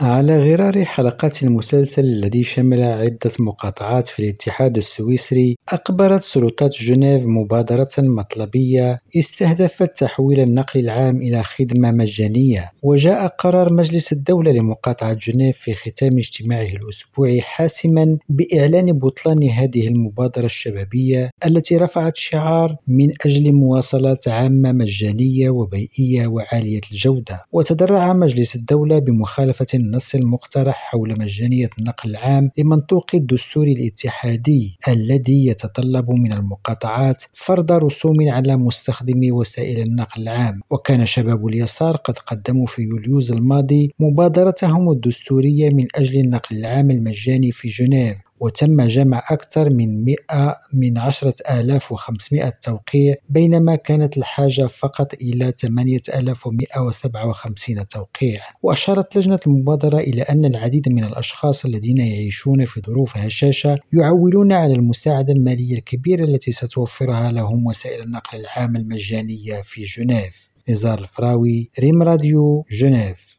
على غرار حلقات المسلسل الذي شمل عدة مقاطعات في الاتحاد السويسري أقبلت سلطات جنيف مبادرة مطلبية استهدفت تحويل النقل العام إلى خدمة مجانية وجاء قرار مجلس الدولة لمقاطعة جنيف في ختام اجتماعه الأسبوعي حاسما بإعلان بطلان هذه المبادرة الشبابية التي رفعت شعار من أجل مواصلات عامة مجانية وبيئية وعالية الجودة. وتدرع مجلس الدولة بمخالفة النص المقترح حول مجانية النقل العام لمنطوق الدستور الاتحادي الذي يتطلب من المقاطعات فرض رسوم على مستخدمي وسائل النقل العام. وكان شباب اليسار قد قدموا في يوليوز الماضي مبادرتهم الدستورية من أجل النقل العام المجاني في جنيف. وتم جمع أكثر من 100 من 10500 توقيع بينما كانت الحاجة فقط إلى 8157 توقيع. وأشارت لجنة المبادرة إلى أن العديد من الأشخاص الذين يعيشون في ظروف هشاشة يعولون على المساعدة المالية الكبيرة التي ستوفرها لهم وسائل النقل العام المجانية في جنيف. نزار الفراوي ريم راديو جنيف.